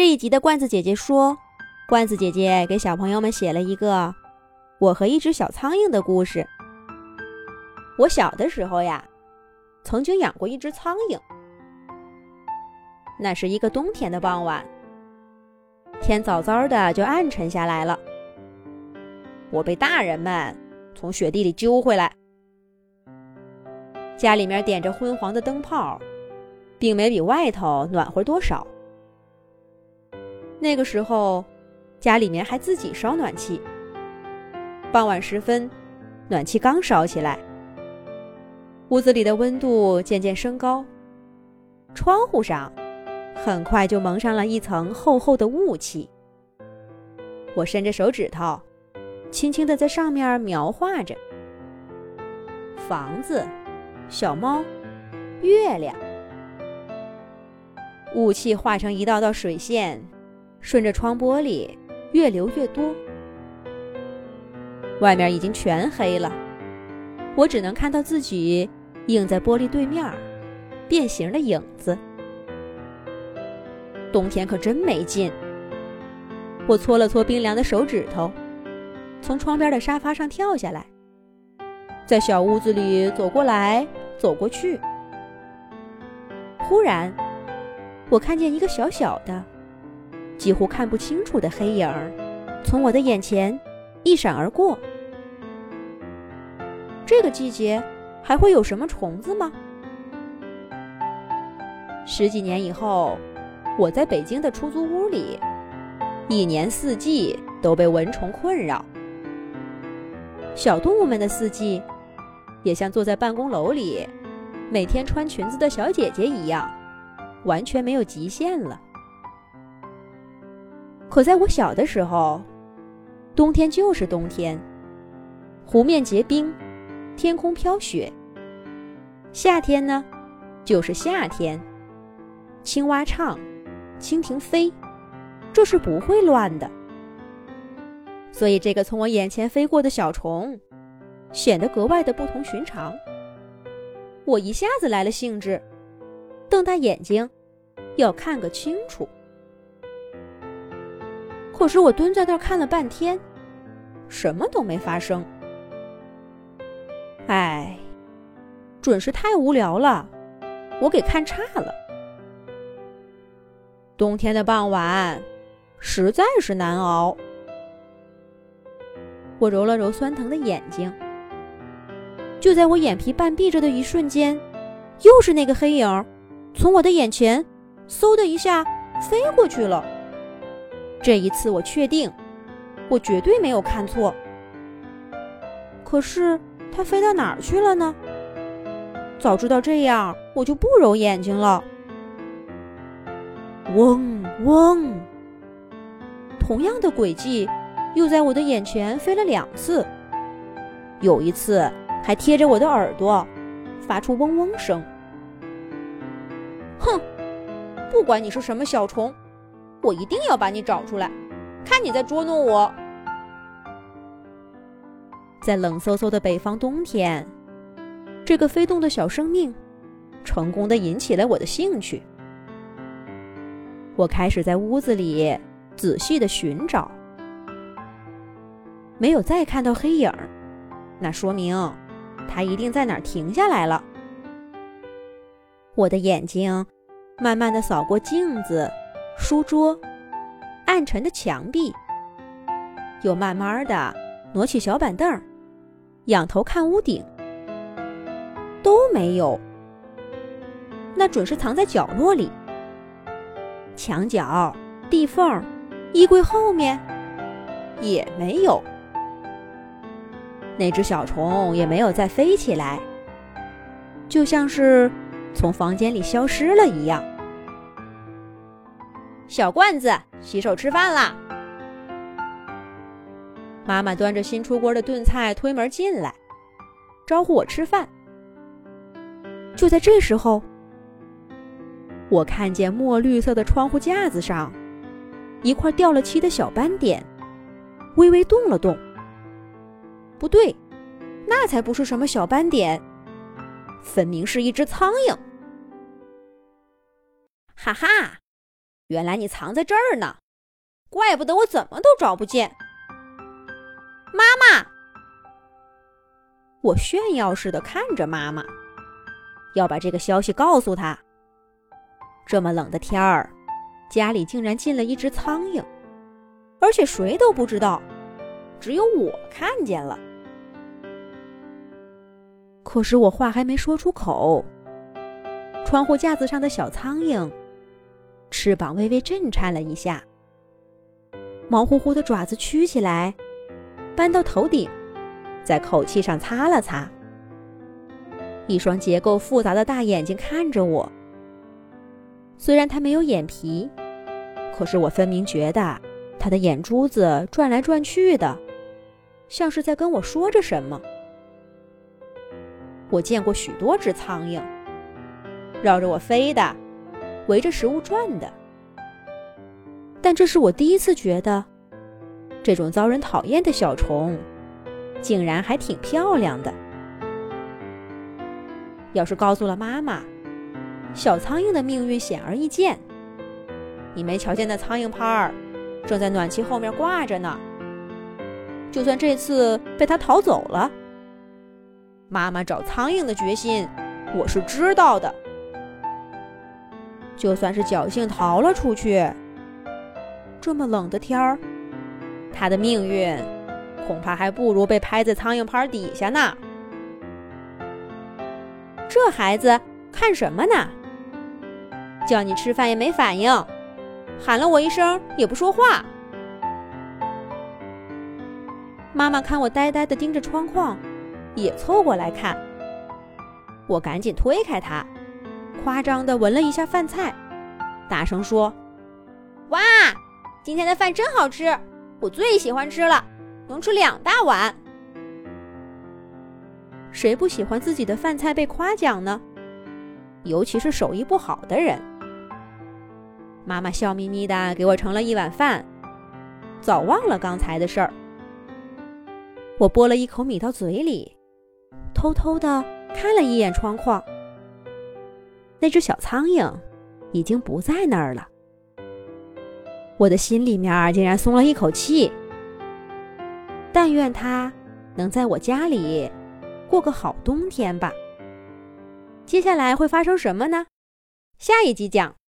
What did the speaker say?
这一集的罐子姐姐说，罐子姐姐给小朋友们写了一个我和一只小苍蝇的故事。我小的时候呀，曾经养过一只苍蝇。那是一个冬天的傍晚，天早早的就暗沉下来了。我被大人们从雪地里揪回来，家里面点着昏黄的灯泡，并没比外头暖和多少。那个时候，家里面还自己烧暖气。傍晚时分，暖气刚烧起来，屋子里的温度渐渐升高，窗户上很快就蒙上了一层厚厚的雾气。我伸着手指头，轻轻地在上面描画着房子、小猫、月亮。雾气化成一道道水线。顺着窗玻璃越流越多，外面已经全黑了，我只能看到自己映在玻璃对面变形的影子。冬天可真没劲。我搓了搓冰凉的手指头，从窗边的沙发上跳下来，在小屋子里走过来走过去。忽然，我看见一个小小的。几乎看不清楚的黑影儿，从我的眼前一闪而过。这个季节还会有什么虫子吗？十几年以后，我在北京的出租屋里，一年四季都被蚊虫困扰。小动物们的四季，也像坐在办公楼里，每天穿裙子的小姐姐一样，完全没有极限了。可在我小的时候，冬天就是冬天，湖面结冰，天空飘雪。夏天呢，就是夏天，青蛙唱，蜻蜓飞，这是不会乱的。所以，这个从我眼前飞过的小虫，显得格外的不同寻常。我一下子来了兴致，瞪大眼睛，要看个清楚。可是我蹲在那儿看了半天，什么都没发生。哎，准是太无聊了，我给看差了。冬天的傍晚实在是难熬。我揉了揉酸疼的眼睛，就在我眼皮半闭着的一瞬间，又是那个黑影，从我的眼前嗖的一下飞过去了。这一次我确定，我绝对没有看错。可是它飞到哪儿去了呢？早知道这样，我就不揉眼睛了。嗡嗡，同样的轨迹又在我的眼前飞了两次，有一次还贴着我的耳朵，发出嗡嗡声。哼，不管你是什么小虫。我一定要把你找出来，看你在捉弄我。在冷飕飕的北方冬天，这个飞动的小生命，成功的引起了我的兴趣。我开始在屋子里仔细的寻找，没有再看到黑影儿，那说明它一定在哪儿停下来了。我的眼睛慢慢的扫过镜子。书桌、暗沉的墙壁，又慢慢的挪起小板凳，仰头看屋顶，都没有。那准是藏在角落里，墙角、地缝、衣柜后面也没有。那只小虫也没有再飞起来，就像是从房间里消失了一样。小罐子，洗手吃饭啦！妈妈端着新出锅的炖菜推门进来，招呼我吃饭。就在这时候，我看见墨绿色的窗户架子上一块掉了漆的小斑点，微微动了动。不对，那才不是什么小斑点，分明是一只苍蝇！哈哈！原来你藏在这儿呢，怪不得我怎么都找不见。妈妈，我炫耀似的看着妈妈，要把这个消息告诉她。这么冷的天儿，家里竟然进了一只苍蝇，而且谁都不知道，只有我看见了。可是我话还没说出口，窗户架子上的小苍蝇翅膀微微震颤了一下，毛乎乎的爪子曲起来，搬到头顶，在口气上擦了擦，一双结构复杂的大眼睛看着我。虽然它没有眼皮，可是我分明觉得它的眼珠子转来转去的，像是在跟我说着什么。我见过许多只苍蝇，绕着我飞的，围着食物转的，但这是我第一次觉得，这种遭人讨厌的小虫，竟然还挺漂亮的。要是告诉了妈妈。小苍蝇的命运显而易见。你没瞧见那苍蝇拍儿正在暖气后面挂着呢。就算这次被它逃走了，妈妈找苍蝇的决心我是知道的。就算是侥幸逃了出去，这么冷的天儿，他的命运恐怕还不如被拍在苍蝇拍底下呢。这孩子看什么呢？叫你吃饭也没反应，喊了我一声也不说话。妈妈看我呆呆的盯着窗框，也凑过来看。我赶紧推开她，夸张的闻了一下饭菜，大声说：“哇，今天的饭真好吃，我最喜欢吃了，能吃两大碗。”谁不喜欢自己的饭菜被夸奖呢？尤其是手艺不好的人。妈妈笑眯眯的给我盛了一碗饭，早忘了刚才的事儿。我拨了一口米到嘴里，偷偷的看了一眼窗框，那只小苍蝇已经不在那儿了。我的心里面竟然松了一口气。但愿它能在我家里过个好冬天吧。接下来会发生什么呢？下一集讲。